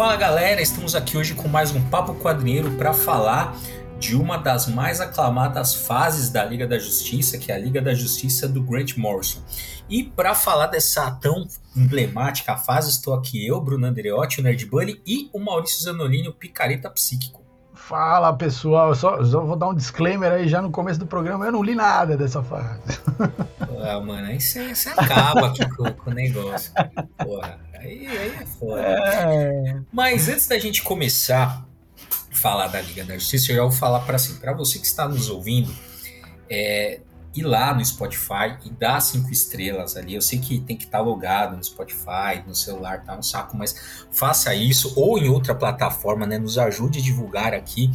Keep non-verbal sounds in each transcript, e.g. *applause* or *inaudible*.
Fala galera, estamos aqui hoje com mais um Papo Quadrinheiro para falar de uma das mais aclamadas fases da Liga da Justiça, que é a Liga da Justiça do Grant Morrison. E para falar dessa tão emblemática fase, estou aqui eu, Bruno Andreotti, o Nerd Bunny, e o Maurício Zanolini, o Picareta Psíquico. Fala pessoal, só, só, vou dar um disclaimer aí já no começo do programa, eu não li nada dessa fase. Ah, mano, aí você acaba aqui com, com, o negócio. Porra, aí, aí é foda. É... Mas antes da gente começar a falar da Liga da Justiça, eu já vou falar para assim, para você que está nos ouvindo, é, ir lá no Spotify e dar cinco estrelas ali. Eu sei que tem que estar tá logado no Spotify, no celular, tá um saco, mas faça isso ou em outra plataforma, né? Nos ajude a divulgar aqui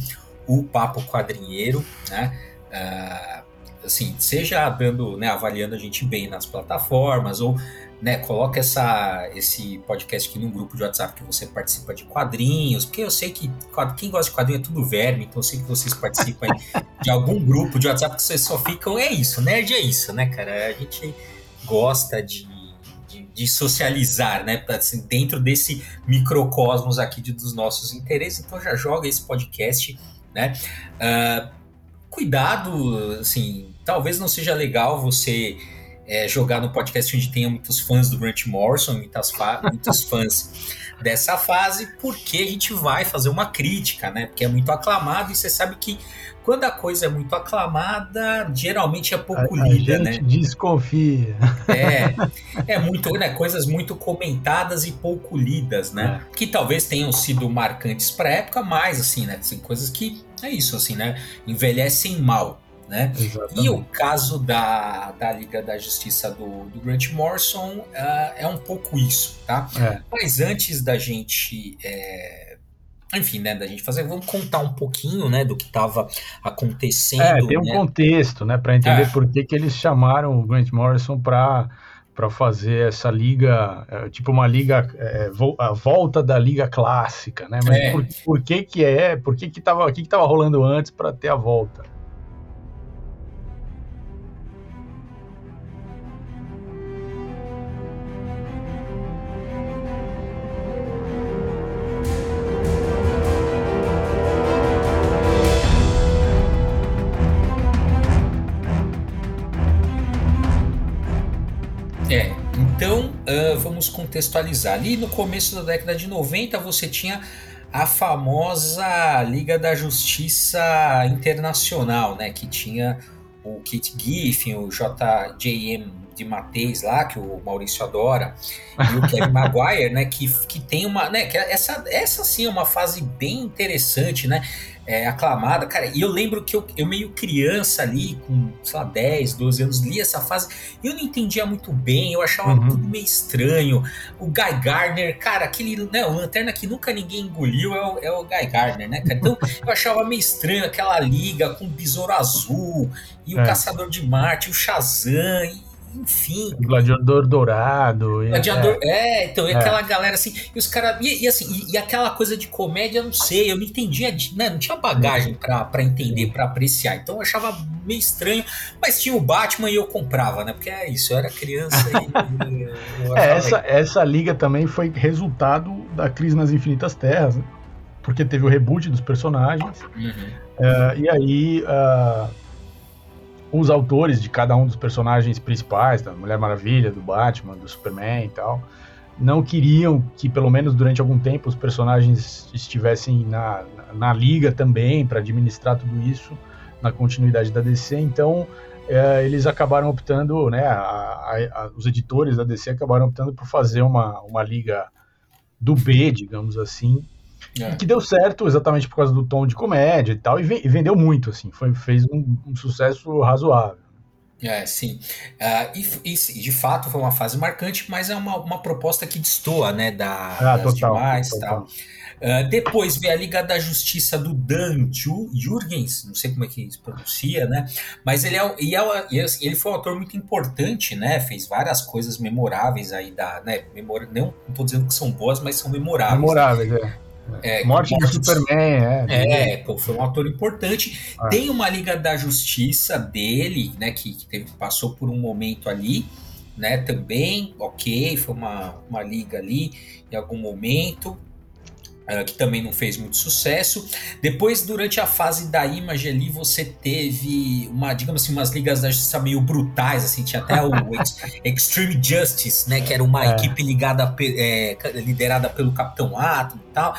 o Papo Quadrinheiro, né? Uh, assim, seja dando, né, avaliando a gente bem nas plataformas ou né, coloca essa, esse podcast aqui num grupo de WhatsApp que você participa de quadrinhos, porque eu sei que quem gosta de quadrinho é tudo verme, então eu sei que vocês participam *laughs* de algum grupo de WhatsApp que vocês só ficam, é isso, nerd é isso, né, cara? A gente gosta de, de, de socializar, né, assim, dentro desse microcosmos aqui de, dos nossos interesses, então já joga esse podcast, né? Uh, cuidado, assim, talvez não seja legal você é, jogar no podcast onde tenha muitos fãs do Grant Morrison, muitas *laughs* muitos fãs dessa fase, porque a gente vai fazer uma crítica, né? Porque é muito aclamado e você sabe que quando a coisa é muito aclamada, geralmente é pouco a, lida, a né? Desconfia. É, é muito, né? Coisas muito comentadas e pouco lidas, né? É. Que talvez tenham sido marcantes para época, mas assim, né? Assim, coisas que é isso, assim, né? Envelhecem mal né? E o caso da, da Liga da Justiça do, do Grant Morrison uh, é um pouco isso, tá? É. Mas antes da gente. É, enfim, né, da gente fazer, vamos contar um pouquinho, né, do que estava acontecendo. É, tem um né? contexto, né, para entender é. por que, que eles chamaram o Grant Morrison para para fazer essa liga, é, tipo uma liga, é, a volta da liga clássica, né? Mas é. por, por, que que é, por que que tava, o que que tava rolando antes para ter a volta? Contextualizar. Ali no começo da década de 90 você tinha a famosa Liga da Justiça Internacional, né, que tinha o Kit Giffen, o JJM de Mateis lá, que o Maurício adora, e o Kevin *laughs* Maguire, né, que, que tem uma, né, que essa, essa sim é uma fase bem interessante, né, é, aclamada, cara, e eu lembro que eu, eu meio criança ali, com, sei lá, 10, 12 anos, li essa fase, e eu não entendia muito bem, eu achava uhum. tudo meio estranho, o Guy Gardner, cara, aquele, né, o Lanterna que nunca ninguém engoliu é o, é o Guy Gardner, né, cara, então eu achava meio estranho aquela liga com o Besouro Azul, e o é. Caçador de Marte, o Shazam, enfim. Gladiador Dourado. Gladiador, é, é então, e é. aquela galera assim, e os caras, e, e, assim, e, e, aquela coisa de comédia, eu não sei, eu não entendia, né, não tinha bagagem para entender, para apreciar, então eu achava meio estranho, mas tinha o Batman e eu comprava, né, porque é isso, eu era criança e... *laughs* é, essa, essa liga também foi resultado da crise nas Infinitas Terras, né? porque teve o reboot dos personagens, uhum. uh, e aí... Uh, os autores de cada um dos personagens principais, da Mulher Maravilha, do Batman, do Superman e tal, não queriam que, pelo menos durante algum tempo, os personagens estivessem na, na, liga também, para administrar tudo isso na continuidade da DC. Então, é, eles acabaram optando, né, a, a, os editores da DC acabaram optando por fazer uma, uma liga do B, digamos assim, é. que deu certo exatamente por causa do tom de comédia e tal, e, vendeu muito, assim, foi, fez um, um sucesso razoável. É, sim. Uh, e, e, de fato foi uma fase marcante, mas é uma, uma proposta que destoa, né, da, ah, das total, demais total. tal. Uh, depois veio a Liga da Justiça do Dan Jurgens, não sei como é que se pronuncia, né? Mas ele, é, e é, ele foi um autor muito importante, né? Fez várias coisas memoráveis aí da, né? Memor, não, tô dizendo que são boas, mas são memoráveis. Memoráveis, né? é. É, Morte do Superman, é. É, pô, foi um autor importante. Ah. Tem uma Liga da Justiça dele, né, que, que teve, passou por um momento ali, né, também, ok, foi uma, uma liga ali em algum momento. Uh, que também não fez muito sucesso. Depois, durante a fase da Image ali, você teve uma, digamos assim, umas ligas da justiça meio brutais, assim, tinha até o *laughs* Extreme Justice, né, que era uma é. equipe ligada, é, liderada pelo Capitão Atom e tal.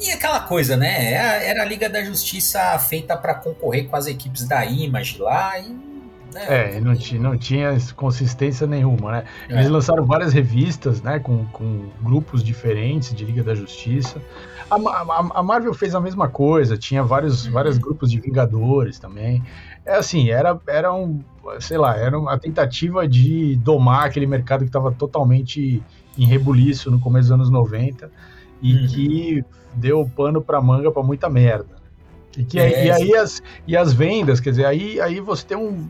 E aquela coisa, né, era a Liga da Justiça feita para concorrer com as equipes da Image lá, e é, é não, tinha, não tinha consistência nenhuma, né? É. Eles lançaram várias revistas, né, com, com grupos diferentes de Liga da Justiça. A, a, a Marvel fez a mesma coisa, tinha vários, uhum. vários grupos de Vingadores também. É assim, era, era um, sei lá, era uma tentativa de domar aquele mercado que estava totalmente em rebuliço no começo dos anos 90 e uhum. que deu pano para manga para muita merda. E, que, é, e aí as, e as vendas, quer dizer, aí, aí você tem um.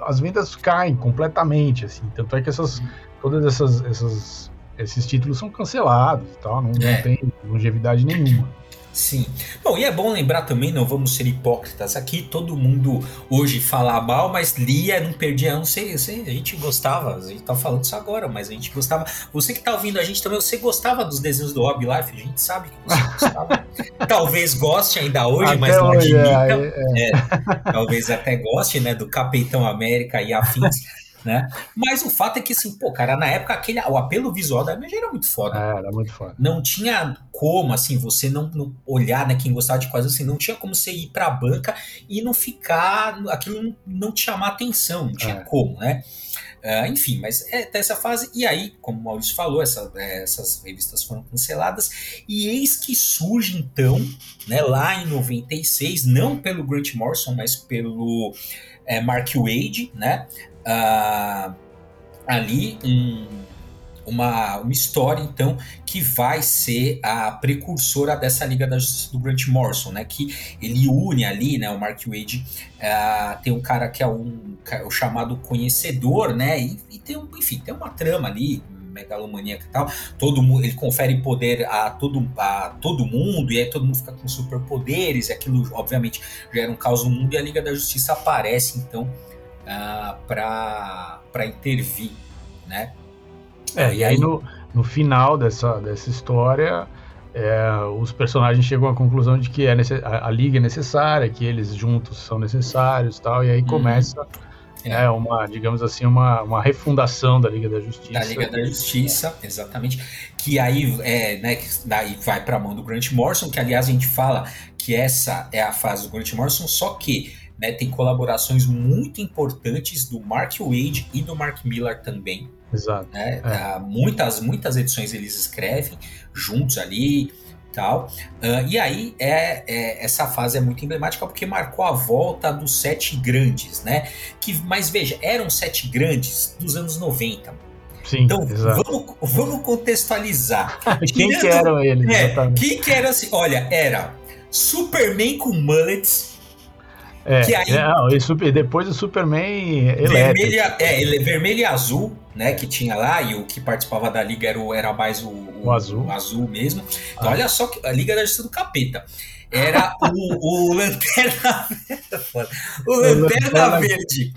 As vendas caem completamente, assim. Tanto é que essas, todas essas, essas esses títulos são cancelados e tal, não, é. não tem longevidade nenhuma. Sim. Bom, e é bom lembrar também, não vamos ser hipócritas aqui, todo mundo hoje fala mal, mas lia, não perdia, não sei, eu sei, a gente gostava, a gente tá falando isso agora, mas a gente gostava. Você que tá ouvindo a gente também, você gostava dos desenhos do Hobby Life, a gente sabe que você gostava. *laughs* talvez goste ainda hoje, até mas não hoje, admita. É, é. É, talvez até goste, né, do Capitão América e afins *laughs* né? Mas o fato é que, assim, pô, cara, na época aquele, o apelo visual da Image era muito foda. É, era muito foda. Não tinha como, assim, você não, não olhar, né, quem gostava de coisas assim, não tinha como você ir pra banca e não ficar, aquilo não, te chamar atenção, não tinha é. como, né? Uh, enfim, mas é essa fase. E aí, como o Maurício falou, essa, é, essas revistas foram canceladas. E eis que surge, então, né, lá em 96, não pelo Grant Morrison, mas pelo é, Mark Wade, né? Uh, ali um, uma, uma história, então, que vai ser a precursora dessa Liga da Justiça do Grant Morrison, né? Que ele une ali, né? O Mark Wade uh, tem um cara que é um, o chamado conhecedor, né? E, e tem, um, enfim, tem uma trama ali, megalomaníaca e tal, todo mundo, ele confere poder a todo, a todo mundo, e aí todo mundo fica com superpoderes, e aquilo, obviamente, gera um caos no mundo, e a Liga da Justiça aparece, então, uh, para intervir, né? É, e aí no, no final dessa, dessa história, é, os personagens chegam à conclusão de que é a, a, liga é necessária, que eles juntos são necessários tal, e aí uhum. começa é. uma, digamos assim, uma, uma refundação da Liga da Justiça. Da Liga da Justiça, exatamente. Que aí, é, né, que daí vai para a mão do Grant Morrison, que aliás a gente fala que essa é a fase do Grant Morrison, só que né, tem colaborações muito importantes do Mark Wade e do Mark Miller também. Exato. Né? É. Uh, muitas, muitas edições eles escrevem juntos ali tal. Uh, e aí é, é, essa fase é muito emblemática porque marcou a volta dos sete grandes, né? Que, mas veja, eram sete grandes dos anos 90. Sim, então vamos, vamos contextualizar. *laughs* quem Tirando, que eram eles? É, quem que era assim? Olha, era Superman com mullets é, que aí, é, super, depois o Superman vermelha, é, ele é vermelho e azul, né? Que tinha lá, e o que participava da liga era, o, era mais o, o, o azul. azul mesmo. Então, ah. olha só que a Liga da Justiça do Capeta. Era *laughs* o, o Lanterna O Lanterna Verde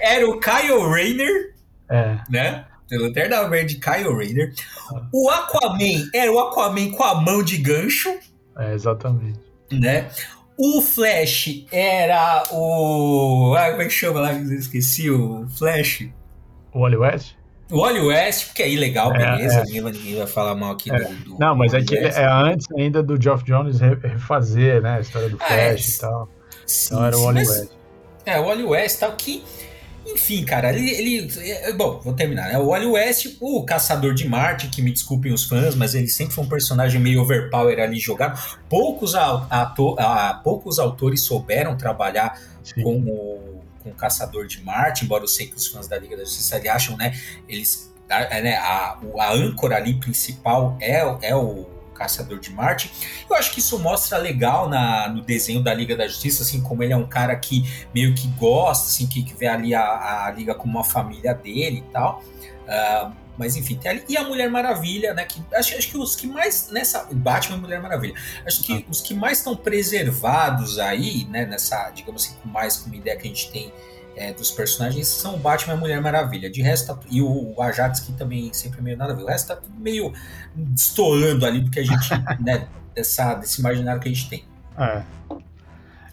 era o Kyle Rayner, é. né? O Lanterna Verde Kyle Rayner. O Aquaman era o Aquaman com a mão de gancho. É, exatamente. Né? O Flash era o. Ah, como é que chama lá? Esqueci o Flash. O Wally West? O Wally West, porque aí legal, é, beleza. É. Ninguém, vai, falar mal aqui é. do, do, Não, mas é que é antes ainda do Geoff Jones refazer, né? A história do ah, é. Flash e tal. Sim, então era o Wally West. É, o Wally West tal, que enfim, cara, ele, ele. É, bom, vou terminar. Né? O Wally West, o Caçador de Marte, que me desculpem os fãs, mas ele sempre foi um personagem meio overpower ali jogado. Poucos, ator, a, poucos autores souberam trabalhar Sim. com o, com o Caçador de Marte, embora eu sei que os fãs da Liga da Justiça ali acham, né? Eles. A, né, a, a âncora ali principal é, é o Caçador de Marte. Eu acho que isso mostra legal na, no desenho da Liga da Justiça, assim, como ele é um cara que meio que gosta, assim, que, que vê ali a, a Liga como uma família dele e tal. Uh, mas enfim, tem ali. E a Mulher Maravilha, né? Que, acho, acho que os que mais. Nessa. Batman e Mulher Maravilha. Acho que ah. os que mais estão preservados aí, né? Nessa, digamos assim, com mais com uma ideia que a gente tem é, dos personagens são o Batman e a Mulher Maravilha. De resto, tá, e o Ajax, que também sempre é meio nada a ver. O resto tá tudo meio destoando ali, porque a gente, *laughs* né, dessa, desse imaginário que a gente tem. É.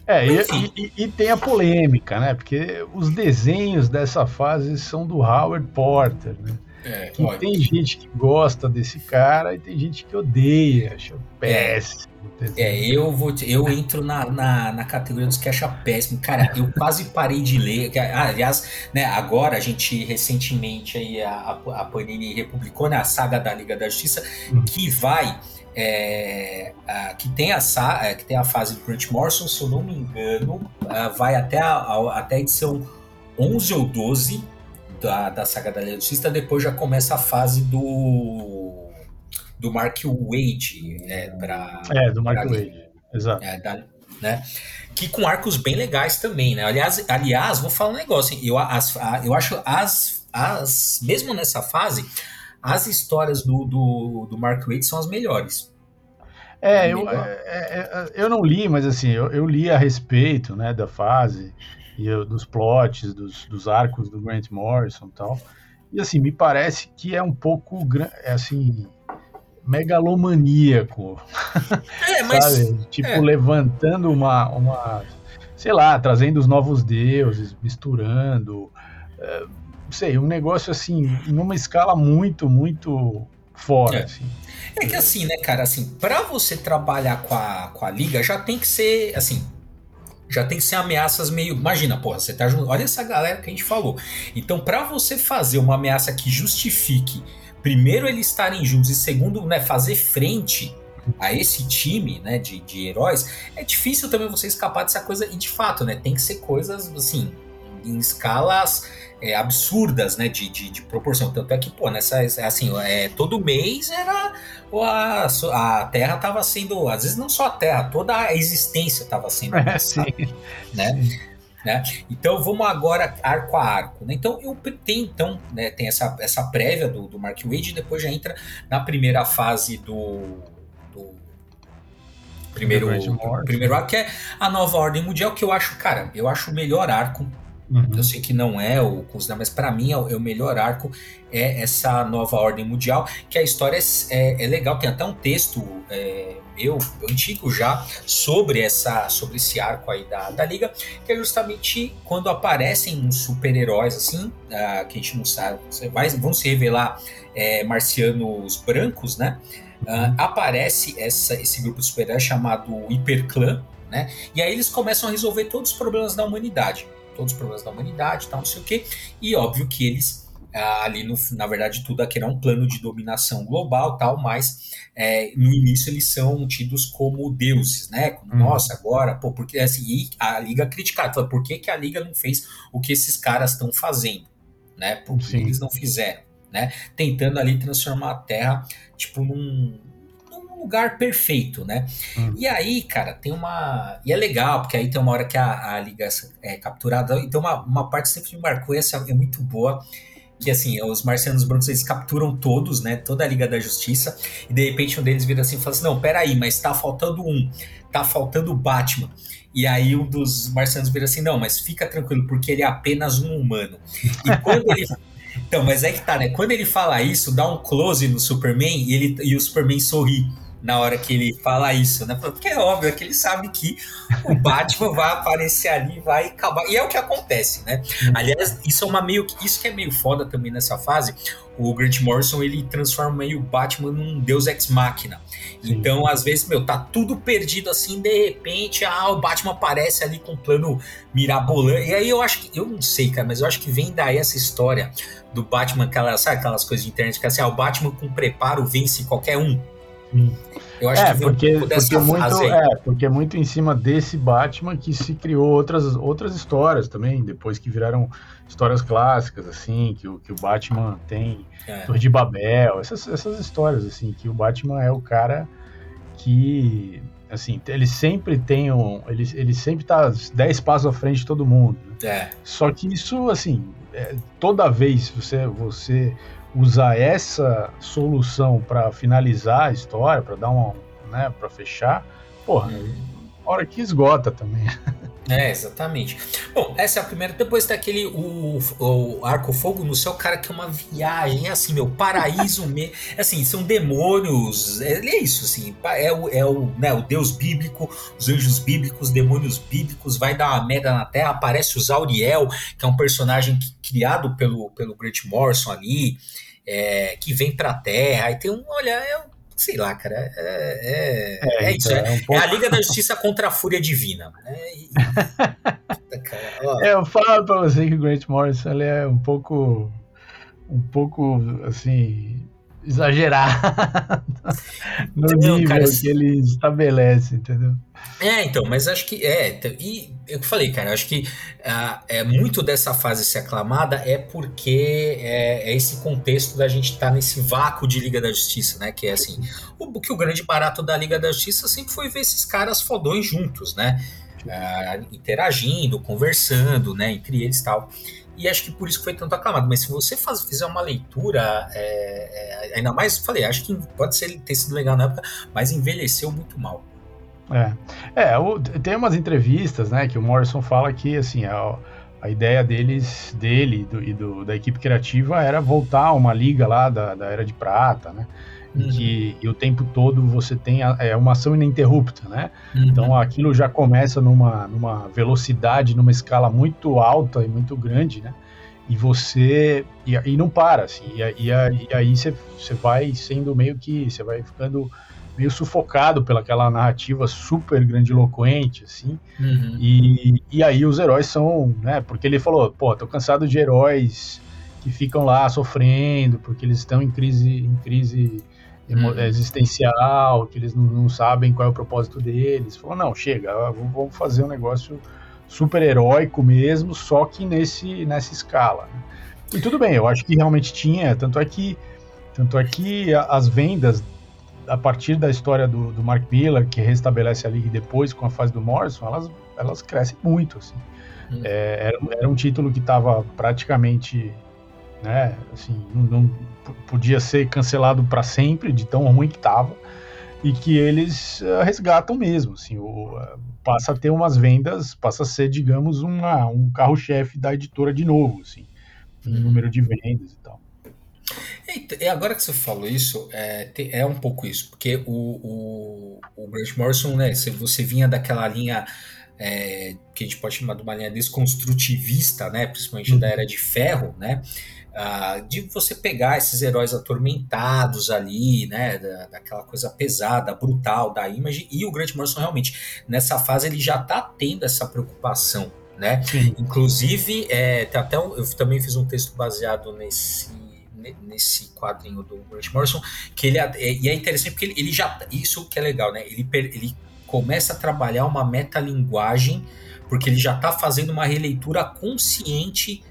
É, e, e, e, tem a polêmica, né? Porque os desenhos dessa fase são do Howard Porter, né? É, tem gente que gosta desse cara e tem gente que odeia, acha péssimo. É, eu vou eu entro na, na, na, categoria dos que acha péssimo. Cara, eu quase parei de ler. Aliás, né, agora a gente recentemente aí a, a Panini republicou né, a saga da Liga da Justiça, hum. que vai é, a, que, tem a, é, que tem a fase do Grant Morrison, se eu não me engano, a, vai até a, a, até a edição 11 ou 12 da, da saga da Justiça, depois já começa a fase do do Mark Wade é, para é do Mark Wade exato é, da, né que com arcos bem legais também né aliás aliás vou falar um negócio hein? eu as, eu acho as as mesmo nessa fase as histórias do, do, do Mark Waid são as melhores. É, eu, é, é, é, eu não li, mas assim, eu, eu, li a respeito né, da fase e dos plots, dos, dos arcos do Grant Morrison e tal. E assim, me parece que é um pouco é, assim, megalomaníaco. *laughs* É, mas. Sabe? Tipo, é. levantando uma, uma. Sei lá, trazendo os novos deuses, misturando. É, sei, um negócio assim, numa escala muito, muito fora. É. Assim. é que assim, né, cara, assim, para você trabalhar com a, com a liga, já tem que ser, assim, já tem que ser ameaças meio. Imagina, porra, você tá junto. Olha essa galera que a gente falou. Então, para você fazer uma ameaça que justifique, primeiro, eles estarem juntos e segundo, né, fazer frente a esse time, né, de, de heróis, é difícil também você escapar dessa coisa. E de fato, né, tem que ser coisas, assim, em escalas é, absurdas, né, de, de, de, proporção. Tanto é que, pô, nessa, assim, é, todo mês era a, a Terra estava sendo, às vezes não só a Terra, toda a existência estava sendo, *laughs* é, sim. né? Né? Então vamos agora arco a arco. Né? Então eu tenho então né, tem essa, essa prévia do, do Mark Wade e depois já entra na primeira fase do, do primeiro, primeiro arco que é a nova ordem mundial que eu acho cara eu acho o melhor arco Uhum. Eu sei que não é o considerado, mas para mim é o, é o, melhor arco é essa nova ordem mundial, que a história é, é legal, tem até um texto é, meu, antigo já, sobre essa sobre esse arco aí da, da Liga, que é justamente quando aparecem uns super-heróis assim, uh, que a gente não sabe, vai, vão se revelar é, marcianos brancos, né? Uh, aparece essa, esse grupo de super-heróis chamado Hiperclã, né? E aí eles começam a resolver todos os problemas da humanidade todos os problemas da humanidade, tal, não sei o quê. E óbvio que eles ah, ali no, na verdade tudo aqui era um plano de dominação global tal, mas é, no início eles são tidos como deuses, né? Como, hum. Nossa, agora, pô, porque assim, a Liga criticava, por que, que a Liga não fez o que esses caras estão fazendo, né? Por que eles não fizeram, né? Tentando ali transformar a Terra, tipo, num, lugar perfeito, né? Hum. E aí, cara, tem uma. E é legal, porque aí tem uma hora que a, a liga é capturada. Então, uma, uma parte sempre me marcou, essa é muito boa. Que assim, os marcianos brancos eles capturam todos, né? Toda a Liga da Justiça. E de repente um deles vira assim e fala assim: Não, peraí, mas tá faltando um. Tá faltando o Batman. E aí um dos marcianos vira assim: Não, mas fica tranquilo, porque ele é apenas um humano. E *laughs* quando ele. Então, mas é que tá, né? Quando ele fala isso, dá um close no Superman e, ele, e o Superman sorri na hora que ele fala isso, né? Porque é óbvio é que ele sabe que o *laughs* Batman vai aparecer ali, vai acabar. E é o que acontece, né? Uhum. Aliás, isso é uma meio isso que é meio foda também nessa fase. O Grant Morrison ele transforma meio o Batman num Deus ex machina. Então, às vezes, meu, tá tudo perdido assim, de repente, ah, o Batman aparece ali com um plano mirabolante. E aí eu acho que, eu não sei, cara, mas eu acho que vem daí essa história do Batman, aquela, sabe aquelas coisas de internet que é assim, ah, o Batman com preparo vence qualquer um. Eu acho é, que porque, porque muito, é, porque é muito em cima desse Batman que se criou outras, outras histórias também, depois que viraram histórias clássicas, assim, que o, que o Batman tem é. Torre de Babel, essas, essas histórias, assim, que o Batman é o cara que, assim, ele sempre tem um, ele, ele sempre tá 10 passos à frente de todo mundo. Né? É. Só que isso, assim, é, toda vez você, você usar essa solução para finalizar a história, para dar uma, né, para fechar, porra, uhum. hora que esgota também. *laughs* É, exatamente. Bom, essa é a primeira. Depois tem aquele o, o Arco Fogo no Céu, cara, que é uma viagem, assim, meu, paraíso mesmo. Assim, são demônios. É, é, isso, assim. É o, é o, né, o Deus bíblico, os anjos bíblicos, demônios bíblicos, vai dar uma merda na Terra. Aparece o Zauriel, que é um personagem criado pelo, pelo Grant Morrison ali. É, que vem pra Terra, aí tem um, olha, é sei lá, cara, é, é, é, é isso. Então, é, um pouco... é, a Liga da *laughs* Justiça contra a Fúria Divina. Né? E, cara, é, eu falo pra você que o Grant Morrison ele é um pouco. Um pouco assim exagerado *laughs* no entendeu, nível cara, que ele estabelece, entendeu? É, então, mas acho que é, e eu falei, cara, acho que uh, é muito dessa fase ser aclamada é porque é, é esse contexto da gente estar tá nesse vácuo de Liga da Justiça, né? Que é assim, o que o grande barato da Liga da Justiça sempre foi ver esses caras fodões juntos, né? Uh, interagindo, conversando, né, entre eles e tal e acho que por isso que foi tanto aclamado. Mas se você faz, fizer uma leitura, é, é, ainda mais, falei, acho que pode ser, ter sido legal na época, mas envelheceu muito mal. É, é o, tem umas entrevistas, né, que o Morrison fala que, assim, a, a ideia deles, dele do, e do, da equipe criativa era voltar a uma liga lá da, da Era de Prata, né, uhum. que e o tempo todo você tem a, é uma ação ininterrupta, né? Uhum. Então aquilo já começa numa, numa velocidade, numa escala muito alta e muito grande, né? E você e, e não para, assim, e, e, e aí você, você vai sendo meio que você vai ficando meio sufocado pelaquela narrativa super grandiloquente, assim. Uhum. E, e aí os heróis são, né? Porque ele falou, pô, tô cansado de heróis que ficam lá sofrendo porque eles estão em crise, em crise uhum. existencial, que eles não, não, sabem qual é o propósito deles. Falou, não, chega, vamos fazer um negócio super heróico mesmo, só que nesse, nessa escala. E tudo bem, eu acho que realmente tinha, tanto é que, tanto é que as vendas a partir da história do, do Mark Miller, que restabelece a liga depois com a fase do Morrison, elas, elas crescem muito. Assim. Hum. É, era, era, um título que estava praticamente, né, assim, não, não podia ser cancelado para sempre, de tão ruim que estava, e que eles uh, resgatam mesmo, assim, o, uh, passa a ter umas vendas, passa a ser, digamos, uma, um carro-chefe da editora de novo, assim, em uhum. número de vendas e tal. E agora que você falou isso, é, é um pouco isso, porque o, o, o Grant Morrison, né, se você vinha daquela linha é, que a gente pode chamar de uma linha desconstrutivista, né, principalmente uhum. da Era de Ferro, né, Uh, de você pegar esses heróis atormentados ali, né, da, daquela coisa pesada, brutal da imagem, e o Grant Morrison realmente, nessa fase, ele já está tendo essa preocupação, né? Sim. Inclusive, é, até um, eu também fiz um texto baseado nesse nesse quadrinho do Grant Morrison, que ele é, e é interessante porque ele, ele já isso que é legal, né? Ele, ele começa a trabalhar uma metalinguagem porque ele já está fazendo uma releitura consciente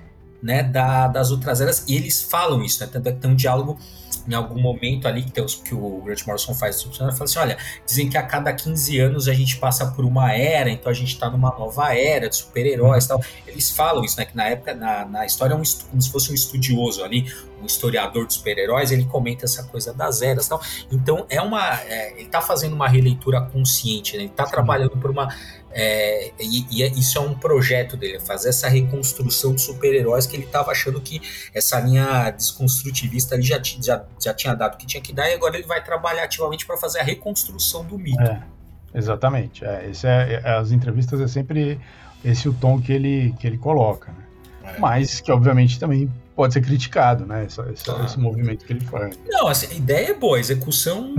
né, da, das outras eras, e eles falam isso, né? Tanto é que tem um diálogo em algum momento ali que, tem os, que o Grant Morrison faz, ele fala assim: olha, dizem que a cada 15 anos a gente passa por uma era, então a gente está numa nova era de super-heróis e tal. Eles falam isso, né? Que na época, na, na história, é um, como se fosse um estudioso ali, um historiador de super-heróis, ele comenta essa coisa das eras tal. Então é uma. É, ele está fazendo uma releitura consciente, né? Ele está trabalhando por uma é, e, e, é, isso é um projeto dele, fazer essa reconstrução de super-heróis que ele estava achando que essa linha desconstrutivista ali já, já, já tinha dado o que tinha que dar, e agora ele vai trabalhar ativamente para fazer a reconstrução do mito. É, exatamente. É, esse é, é, as entrevistas é sempre esse o tom que ele, que ele coloca. Né? É. Mas que obviamente também pode ser criticado, né? Essa, essa, ah. Esse movimento que ele faz. Não, assim, a ideia é boa, a execução.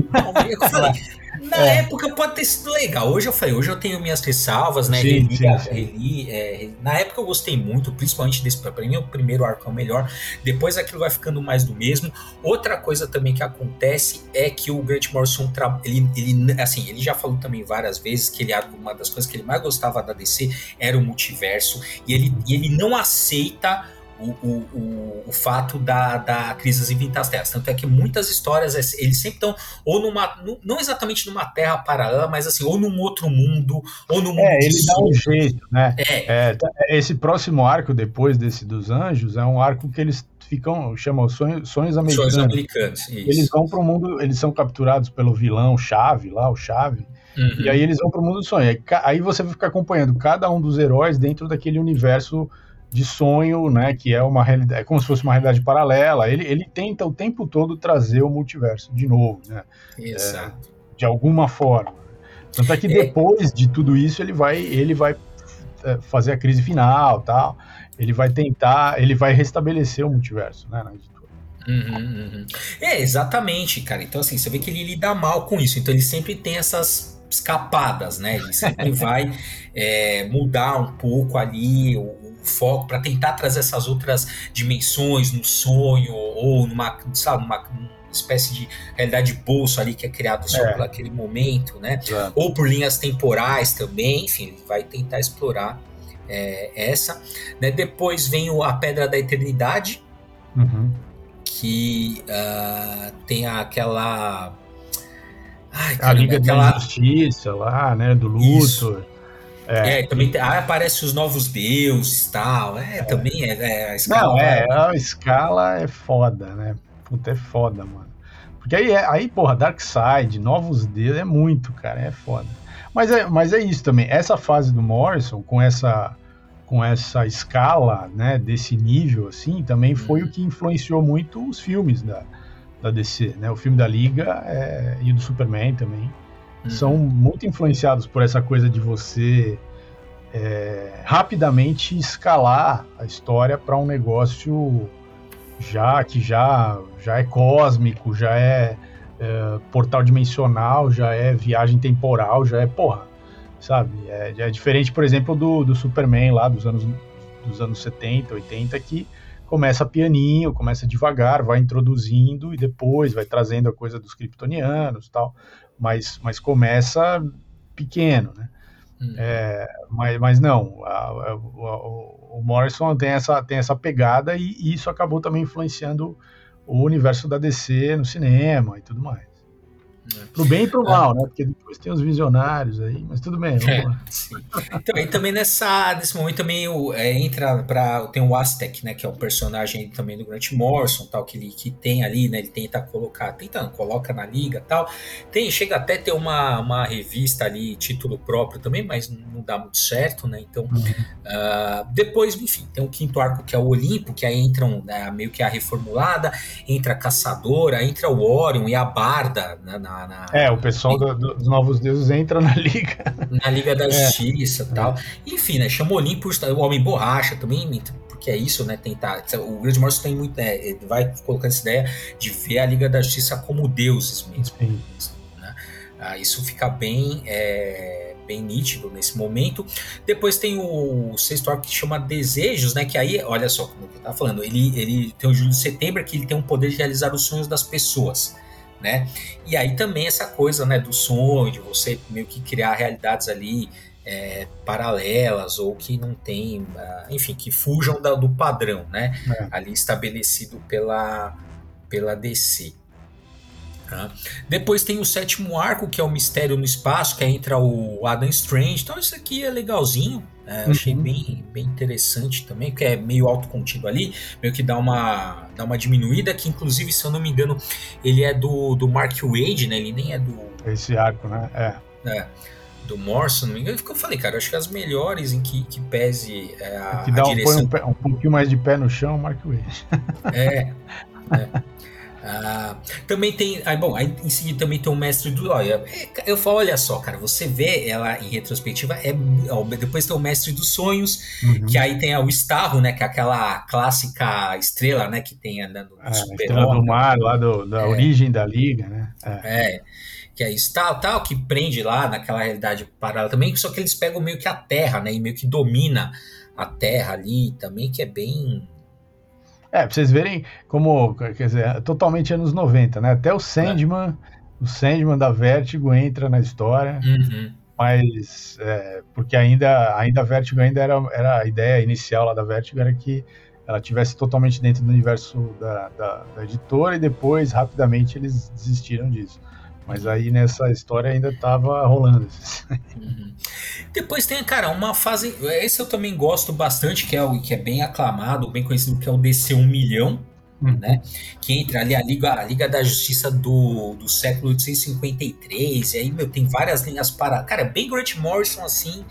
falei, *laughs* na é. época pode ter sido legal. Hoje eu falei, hoje eu tenho minhas ressalvas, né? Sim, reli, sim, sim. Reli, é, na época eu gostei muito, principalmente desse. Pra mim, o primeiro arco é o melhor. Depois aquilo vai ficando mais do mesmo. Outra coisa também que acontece é que o Grant Morrison, ele, ele, assim, ele já falou também várias vezes que ele uma das coisas que ele mais gostava da DC era o multiverso. E ele, e ele não aceita o, o, o, fato da, da crise das infinitas terras. Tanto é que muitas histórias, eles sempre estão ou numa, não exatamente numa terra paralela, mas assim, ou num outro mundo, ou num mundo É, ele dá um jeito, né? É. é. Esse próximo arco, depois desse dos anjos, é um arco que eles ficam, chamam sonhos, sonhos americanos. Sonhos americanos, isso. Eles vão para o mundo, eles são capturados pelo vilão Chave, lá, o Chave, uhum. e aí eles vão para o mundo do sonho. Aí, aí você vai ficar acompanhando cada um dos heróis dentro daquele universo de sonho, né, que é uma realidade, é como se fosse uma realidade paralela. Ele, ele tenta o tempo todo trazer o multiverso de novo, né? Exato. É, de alguma forma. Tanto é que é. depois de tudo isso ele vai, ele vai é, fazer a crise final, tal. Ele vai tentar, ele vai restabelecer o multiverso, né, na editora. Uhum, uhum. É, exatamente, cara. Então, assim, você vê que ele lida mal com isso. Então, ele sempre tem essas escapadas, né? Ele sempre vai é, mudar um pouco ali o, foco para tentar trazer essas outras dimensões no sonho ou numa, sabe, numa, espécie de realidade bolso ali que é criado só é. por aquele momento, né? Ou por linhas temporais também, enfim, ele vai tentar explorar é, essa. Né? Depois vem o, a Pedra da Eternidade, uhum. que uh, tem aquela. Ai, a Liga aquela... da Justiça lá, né? Do Luthor. Isso. É, é também aí aparece os novos deuses e tal. É, é, também é, é, a escala. Não, é, a escala é foda, né? Puta, é foda, mano. Porque aí, é, aí porra, Dark Side, novos deuses, é muito, cara, é foda. Mas é, mas é isso também. Essa fase do Morrison, com essa com essa escala, né, desse nível, assim, também foi uhum. o que influenciou muito os filmes da, da DC, né? O filme da Liga é, e do Superman também uhum. são muito influenciados por essa coisa de você é, rapidamente escalar a história para um negócio já que já já é cósmico, já é, é, portal dimensional, já é viagem temporal, já é porra, sabe? É, é diferente, por exemplo, do, do Superman lá dos anos dos anos 70, 80 que começa pianinho, começa devagar, vai introduzindo e depois vai trazendo a coisa dos kryptonianos, tal mas, mas começa pequeno, né? Uhum. É, mas, mas não, a, a, o, o Morrison tem essa, tem essa pegada e, e isso acabou também influenciando o universo da DC no cinema e tudo mais. É. Pro bem e pro mal, né? Porque depois tem os visionários aí, mas tudo bem. É, então, e também nessa, nesse momento também o, é, entra para tem o Aztec, né? Que é um personagem também do Grant Morrison, tal, que ele que tem ali, né? Ele tenta colocar, tenta, coloca na liga tal. Tem, chega até ter uma, uma revista ali, título próprio também, mas não dá muito certo, né? Então, uhum. uh, depois, enfim, tem o quinto arco que é o Olimpo, que aí entram né, meio que a reformulada, entra a Caçadora, entra o Orion e a Barda né, na na, na, É, o pessoal do, dos Novos Deuses entra na Liga. *laughs* Na Liga da é. Justiça e tal. Enfim, né? Chamou Olimpo o Homem Borracha também, porque é isso, né? Tentar. O Grande Morrison tem muito. É, vai colocando essa ideia de ver a Liga da Justiça como deuses mesmo. Né? Ah, isso fica bem. É, bem nítido nesse momento. Depois tem o sexto arco que chama Desejos, né? Que aí, olha só como eu tava falando, ele, ele tem o Júlio de Setembro que ele tem um poder de realizar os sonhos das pessoas né? E aí também essa coisa, né, do sonho, de você meio que criar realidades ali é, paralelas ou que não tem, ah, enfim, que fujam da, do padrão, né? É. Ali estabelecido pela, pela DC. Tá? Depois tem o sétimo arco, que é o Mistério no Espaço, que é entra o Adam Strange. Então isso aqui é legalzinho. É, uhum. Achei bem, bem interessante também, que é meio autocontido ali, meio que dá uma, dá uma diminuída, que inclusive, se eu não me engano, ele é do, do Mark Wade, né? Ele nem é do. Esse arco, né? É. é do Morrison, não me engano, que eu falei, cara, acho que as melhores em que, que pese é, a, que dá a direção. Um, um, pouquinho mais de pé no chão, Mark Wade. É. *laughs* é. Ah, também tem. Ah, bom, aí em seguida também tem o Mestre do Olha, é, eu falo, olha só, cara, você vê ela em retrospectiva, é, ó, depois tem o Mestre dos Sonhos, uhum. que aí tem o Starro, né? Que é aquela clássica estrela, né? Que tem andando no é, super estrela do mar, lá do, da é. origem da liga, né? É. é que é isso tal, tal, que prende lá naquela realidade paralela também, só que eles pegam meio que a Terra, né? E meio que domina a Terra ali também, que é bem é, pra vocês verem como, quer dizer, totalmente anos 90, né? Até o Sandman, é. o Sandman da Vertigo entra na história, uhum. mas é, porque ainda, ainda a Vertigo ainda era, era a ideia inicial lá da Vertigo era que ela tivesse totalmente dentro do universo da, da, da editora e depois rapidamente eles desistiram disso. Mas aí nessa história ainda estava rolando. Uhum. Depois tem, cara, uma fase. Esse eu também gosto bastante, que é o que é bem aclamado, bem conhecido, que é o DC 1 milhão. Uhum. Né? Que entra ali a Liga, a Liga da Justiça do, do século 853, e aí, meu, tem várias linhas para. Cara, bem Grant Morrison, assim,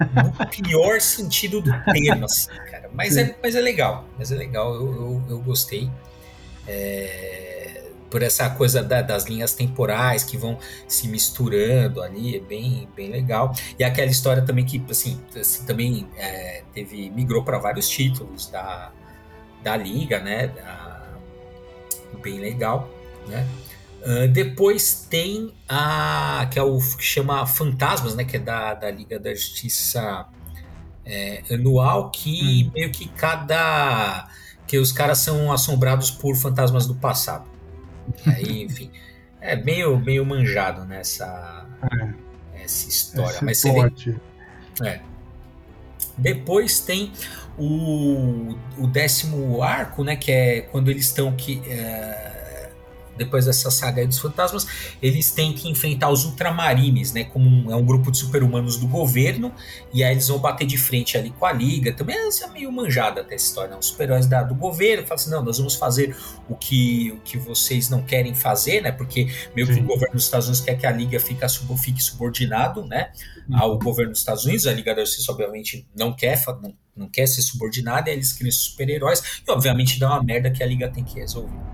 no *laughs* pior sentido do termo, assim, cara. Mas é, mas é legal, mas é legal, eu, eu, eu gostei. É por essa coisa da, das linhas temporais que vão se misturando ali, é bem, bem legal. E aquela história também que, assim, também é, teve migrou para vários títulos da, da liga, né? Da, bem legal, né? Uh, depois tem a que é o que chama Fantasmas, né? Que é da, da Liga da Justiça é, anual, que hum. meio que cada que os caras são assombrados por fantasmas do passado. Aí, enfim, é meio, meio manjado nessa é. essa história. Mas você é. Depois tem o, o décimo arco, né? Que é quando eles estão que. É, depois dessa saga dos fantasmas, eles têm que enfrentar os ultramarines, né? Como um, é um grupo de super-humanos do governo, e aí eles vão bater de frente ali com a Liga. Também é meio manjada até essa história, né? Os super-heróis do governo falam assim: não, nós vamos fazer o que, o que vocês não querem fazer, né? Porque meio Sim. que o governo dos Estados Unidos quer que a Liga fique, fique subordinado, né? Uhum. Ao governo dos Estados Unidos. A Liga da Justiça, obviamente, não quer, não, não quer ser subordinada, eles criam super-heróis, e obviamente dá uma merda que a Liga tem que resolver.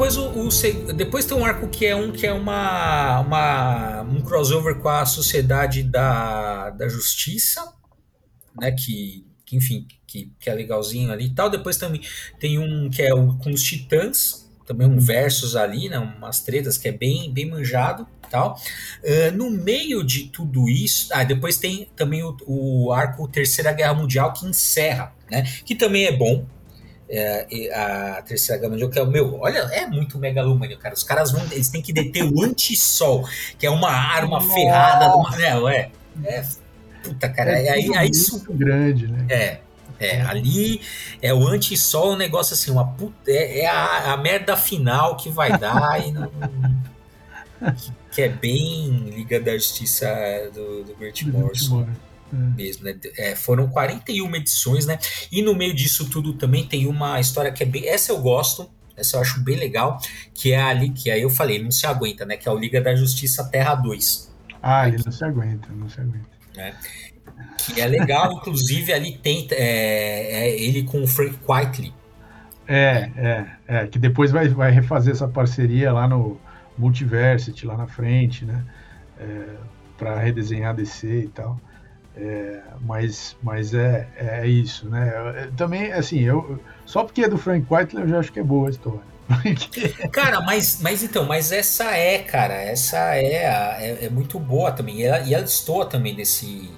Depois o, o, depois tem um arco que é um que é uma, uma um crossover com a Sociedade da, da Justiça, né? Que, que enfim, que, que é legalzinho ali e tal. Depois também tem um que é o, com os Titãs, também um versus ali, né? Umas tretas que é bem bem manjado tal. Uh, no meio de tudo isso, ah, depois tem também o, o arco Terceira Guerra Mundial que encerra, né? Que também é bom, é, a terceira gama de que é o meu, olha, é muito megalomania, cara. Os caras vão, eles têm que deter o anti-sol, que é uma arma Nossa. ferrada, uma, é, é, é, puta, cara, é, aí, aí isso grande, né? É, é, ali é o anti-sol, um negócio assim, uma puta, é, é a, a, merda final que vai dar e não, que, que, é bem Liga da Justiça do, do Grant Morrison. Hum. mesmo, né? É, foram 41 edições, né? E no meio disso tudo também tem uma história que é bem. Essa eu gosto, essa eu acho bem legal, que é ali, que aí eu falei, não se aguenta, né? Que é o Liga da Justiça Terra 2. Ah, ele não se aguenta, não se aguenta. É. Que é legal, *laughs* inclusive ali tem é, é ele com o Frank Quitely. É, é, é, que depois vai, vai refazer essa parceria lá no Multiversity, lá na frente, né? É, para redesenhar DC e tal. É, mas mas é, é isso, né? Também, assim, eu só porque é do Frank Whiteley eu já acho que é boa a história. *laughs* cara, mas, mas então, mas essa é, cara, essa é, é, é muito boa também. E ela, e ela estoura também desse,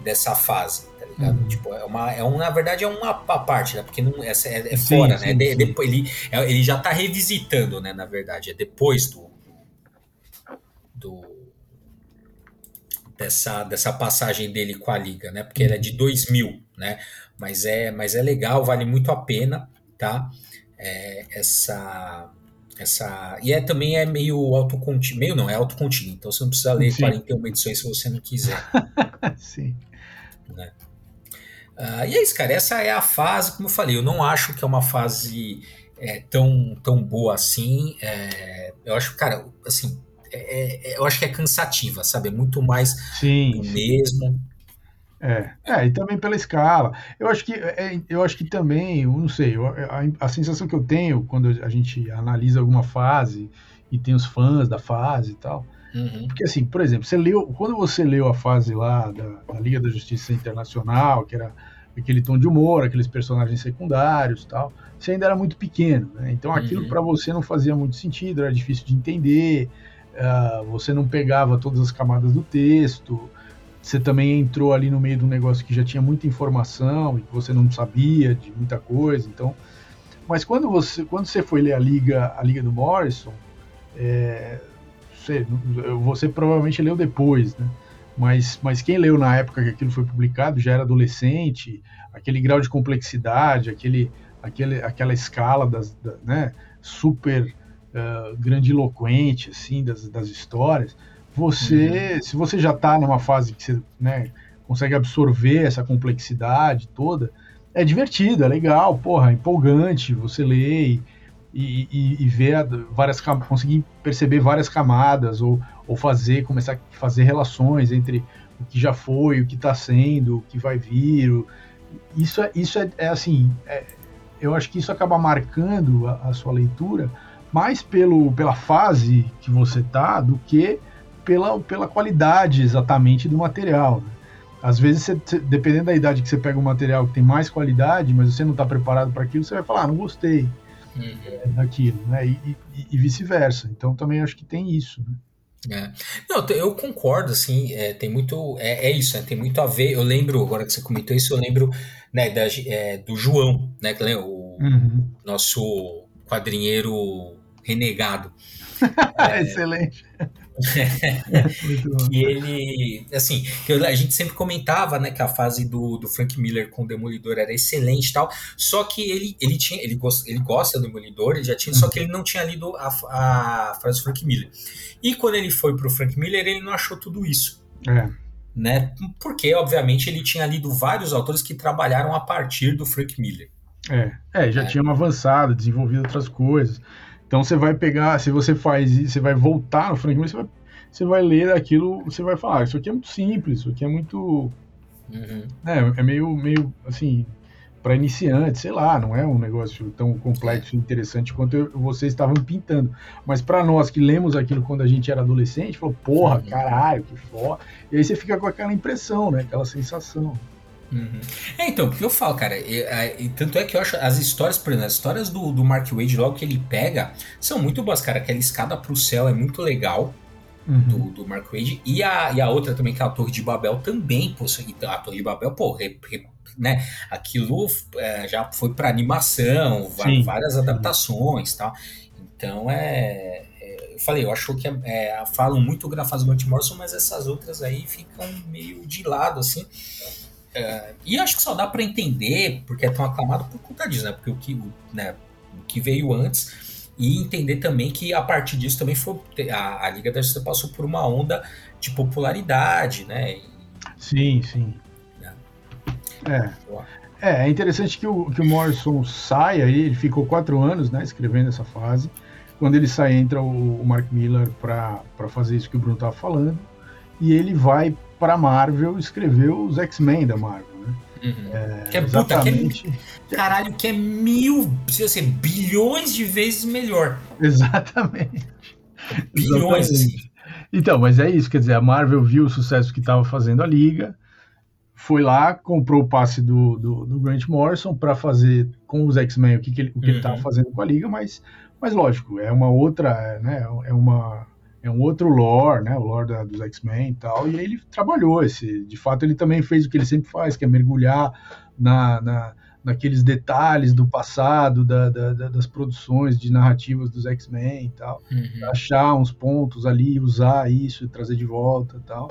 dessa fase, tá ligado? Uhum. Tipo, é uma, é um, na verdade é uma, parte, né? Porque não, essa é, é sim, fora, sim, né? De, depois, ele, é, ele já tá revisitando, né? Na verdade, é depois do. do dessa, dessa passagem dele com a liga, né? Porque ele é de 2000, né? Mas é, mas é legal, vale muito a pena, tá? É, essa essa e é também é meio autocontínuo, meio não, é autocontínuo, então você não precisa ler Sim. 41 edições se você não quiser. *laughs* Sim. Né? Uh, e é isso, cara, essa é a fase, como eu falei, eu não acho que é uma fase é, tão, tão boa assim. É, eu acho, cara, assim, é, é, eu acho que é cansativa, sabe? É muito mais sim, do mesmo. É, é, e também pela escala. Eu acho que, é, eu acho que também, eu não sei, eu, a, a, sensação que eu tenho quando a gente analisa alguma fase e tem os fãs da fase e tal, Uhum. Porque assim, por exemplo, você leu, quando você leu a fase lá da, da Liga da Justiça Internacional, que era aquele tom de humor, aqueles personagens secundários tal, você ainda era muito pequeno, né? Então aquilo uhum. para você não fazia muito sentido, era difícil de entender, uh, você não pegava todas as camadas do texto, você também entrou ali no meio de um negócio que já tinha muita informação e você não sabia de muita coisa, então... Mas quando você, quando você foi ler a Liga, a Liga do Morrison, é, você, você provavelmente leu depois, né? Mas, mas quem leu na época que aquilo foi publicado já era adolescente, aquele grau de complexidade, aquele, aquele, aquela escala das, da, né, super uh, grandiloquente assim das, das histórias. Você, uhum. se você já está numa fase que você né, consegue absorver essa complexidade toda, é divertido, é legal, porra, é empolgante. Você lê e, e, e ver várias conseguir perceber várias camadas ou, ou fazer começar a fazer relações entre o que já foi, o que está sendo, o que vai vir. O, isso é isso é, é assim, é, eu acho que isso acaba marcando a, a, sua leitura mais pelo pela fase que você tá do que pela, pela qualidade exatamente do material. Né? Às vezes, você, dependendo da idade que você pega um material que tem mais qualidade, mas você não está preparado para aquilo, você vai falar, ah, não gostei uhum. daquilo, né? E, e, e vice-versa. Então também acho que tem isso. Né? É. Não, eu concordo, assim, é, tem muito, é, é, isso, né, tem muito a ver, eu lembro, agora que você comentou isso, eu lembro, né, da, é, do João, né, o uhum. nosso quadrinheiro renegado. É, *laughs* Excelente. *laughs* e ele, assim, a gente sempre comentava, né, que a fase do, do Frank Miller com o Demolidor era excelente e tal, só que ele, ele tinha, ele, gosta, ele gosta do Demolidor, ele já tinha, uhum. só que ele não tinha lido a, a frase do Frank Miller. E quando ele foi pro Frank Miller, ele não achou tudo isso. É. Né? Porque, obviamente, ele tinha lido vários autores que trabalharam a partir do Frank Miller. É, é já é. tinham avançado, desenvolvido outras coisas. Então você vai pegar, se você faz isso, você vai voltar no Frank Miller, você vai, você vai ler aquilo, você vai falar, isso aqui é muito simples, isso aqui é muito. Uhum. É, é meio, meio assim, para iniciantes, sei lá, não é um negócio tão complexo e interessante quanto eu, vocês estavam pintando. Mas para nós que lemos aquilo quando a gente era adolescente, falou, porra, uhum. caralho, que foda. E aí você fica com aquela impressão, né? Aquela sensação. Uhum. É, então, porque eu falo, cara, e, e, tanto é que eu acho as histórias, por exemplo, as histórias do, do Mark Wade, logo que ele pega, são muito boas, cara. Aquela escada pro céu é muito legal. Uhum. Do, do Mark Wade. E a, e a outra também, que é a Torre de Babel, também, pô, então, a Torre de Babel, pô, né, aquilo é, já foi para animação, Sim. várias adaptações e tal. Então é, é, Eu falei, eu acho que é, é, falam muito Grafaz Grant Morrison, mas essas outras aí ficam meio de lado, assim. É, e acho que só dá para entender porque é tão aclamado por conta disso, né? Porque o que, né, o que veio antes e entender também que a partir disso também foi a, a Liga da Justiça passou por uma onda de popularidade, né? E, sim, sim. Né? É. É, é interessante que o, que o Morrison saia, ele ficou quatro anos né, escrevendo essa fase. Quando ele sai, entra o, o Mark Miller para fazer isso que o Bruno estava falando. E ele vai para a Marvel escreveu os X-Men da Marvel. Né? Uhum. É, que é exatamente. puta, que é, caralho, que é mil, ser bilhões de vezes melhor. Exatamente. Bilhões, exatamente. Assim. Então, mas é isso, quer dizer, a Marvel viu o sucesso que estava fazendo a Liga, foi lá, comprou o passe do, do, do Grant Morrison para fazer com os X-Men o que, que ele uhum. estava fazendo com a Liga, mas, mas lógico, é uma outra, né, é uma é um outro lore, né, o lore da, dos X-Men e tal, e ele trabalhou esse, de fato ele também fez o que ele sempre faz, que é mergulhar na, na naqueles detalhes do passado, da, da, das produções de narrativas dos X-Men e tal, uhum. achar uns pontos ali, usar isso, trazer de volta e tal,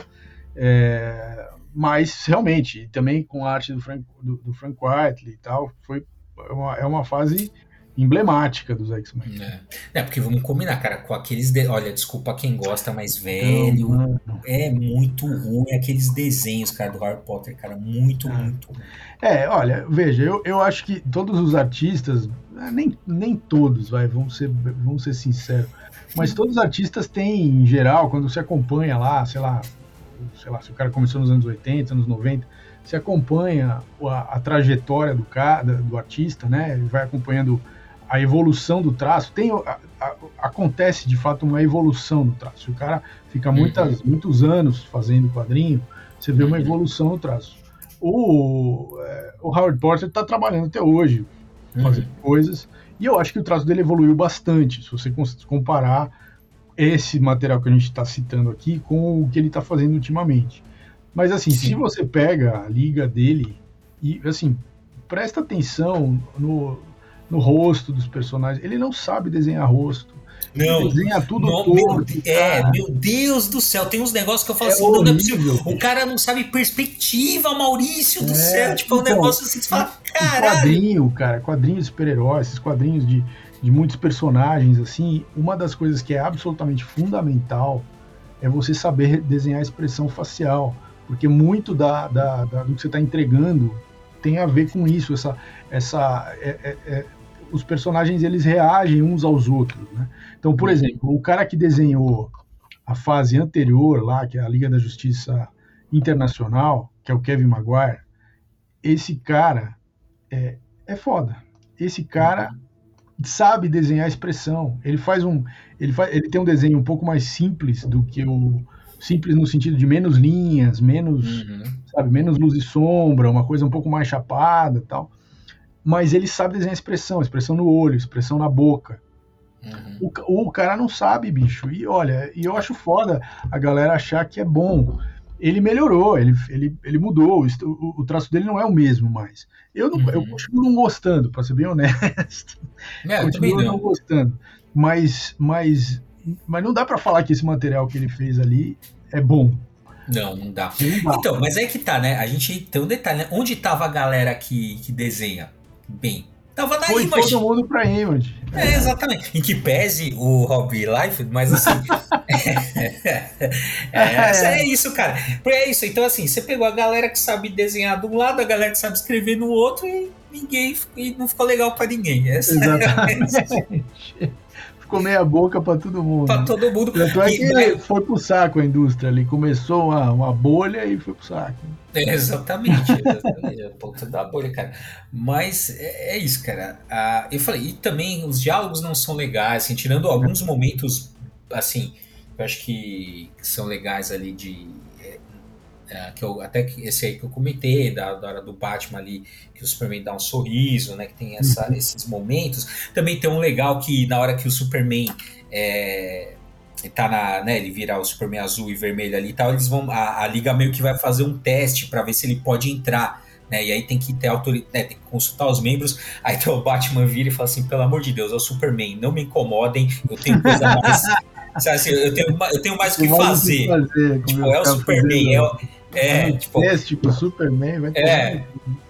é, mas realmente, também com a arte do Frank, do, do Frank Whiteley e tal, foi uma, é uma fase emblemática dos X-Men. É. é. porque vamos combinar, cara, com aqueles. De... Olha, desculpa quem gosta, mas velho, não, não. é muito ruim aqueles desenhos, cara, do Harry Potter, cara, muito, é. muito ruim. É, olha, veja, eu, eu acho que todos os artistas, né, nem, nem todos, vai, vamos ser, vamos ser sinceros, mas todos os artistas têm, em geral, quando você acompanha lá, sei lá, sei lá, se o cara começou nos anos 80, anos 90, você acompanha a, a trajetória do, cara, do artista, né? Vai acompanhando a evolução do traço. Tem, a, acontece de fato uma evolução no traço. O cara fica muitas, uhum. muitos anos fazendo quadrinho, você vê uma uhum. evolução no traço. O, é, o Howard Porter está trabalhando até hoje, fazendo uhum. coisas, e eu acho que o traço dele evoluiu bastante, se você comparar esse material que a gente está citando aqui com o que ele está fazendo ultimamente. Mas assim, Sim. se você pega a liga dele e assim, presta atenção no, no rosto dos personagens. Ele não sabe desenhar rosto. Não, ele desenha tudo não, todo. Meu, é, meu Deus do céu, tem uns negócios que eu falo é assim, horrível, não é possível. O cara não sabe perspectiva, Maurício do é, céu. Tipo, então, um negócio assim que você fala, caralho. Quadrinho, cara, quadrinhos de super-heróis, esses quadrinhos de, de muitos personagens, assim, uma das coisas que é absolutamente fundamental é você saber desenhar a expressão facial. Porque muito da, da, da do que você está entregando tem a ver com isso, essa, essa é, é, é, os personagens eles reagem uns aos outros, né? Então, por exemplo, o cara que desenhou a fase anterior lá, que é a Liga da Justiça Internacional, que é o Kevin Maguire, esse cara é, é foda. Esse cara sabe desenhar a expressão. Ele faz um, ele faz, ele tem um desenho um pouco mais simples do que o simples no sentido de menos linhas, menos, uhum. sabe, menos luz e sombra, uma coisa um pouco mais chapada, tal. Mas ele sabe desenhar expressão, expressão no olho, expressão na boca. Uhum. O, o, cara não sabe, bicho. E olha, e eu acho foda a galera achar que é bom. Ele melhorou, ele, ele, ele mudou. O, o traço dele não é o mesmo mais. Eu, não, uhum. eu continuo não gostando, para ser bem honesto. *laughs* É, continuo não. não gostando. Mas, mas mas não dá para falar que esse material que ele fez ali é bom. Não, não dá. não dá. Então, mas é que tá, né? A gente tem um detalhe, né? Onde tava a galera que, que desenha bem? Tava na Foi Image. todo mundo pra Image. É, exatamente. Em que pese o Hobby Life, mas assim. *laughs* *laughs* é, é, é, isso, cara. É isso. Então, assim, você pegou a galera que sabe desenhar de um lado, a galera que sabe escrever no outro e ninguém. E não ficou legal pra ninguém. Essa Exatamente *laughs* ficou meia boca para todo mundo. Para todo mundo. Tanto é que e, foi pro saco a indústria ali. Começou uma, uma bolha e foi pro saco. É, exatamente. exatamente a ponta da bolha, cara. Mas é, é isso, cara. Ah, eu falei, e também os diálogos não são legais, assim, tirando alguns momentos, assim, eu acho que são legais ali de é, que eu, até que esse aí que eu comentei, da, da hora do Batman ali, que o Superman dá um sorriso, né? Que tem essa, uhum. esses momentos. Também tem um legal que na hora que o Superman é, tá na, né, ele vira o Superman azul e vermelho ali e tal, eles vão. A, a Liga meio que vai fazer um teste para ver se ele pode entrar. Né, e aí tem que ter autoridade, né, tem que consultar os membros. *laughs* Aí então o Batman vira e fala assim: pelo amor de Deus, é o Superman, não me incomodem, eu tenho coisa mais. *laughs* Assim, eu, tenho, eu tenho mais o que fazer. fazer tipo, é o Superman, é, é, tipo, tipo Superman, vai ter É,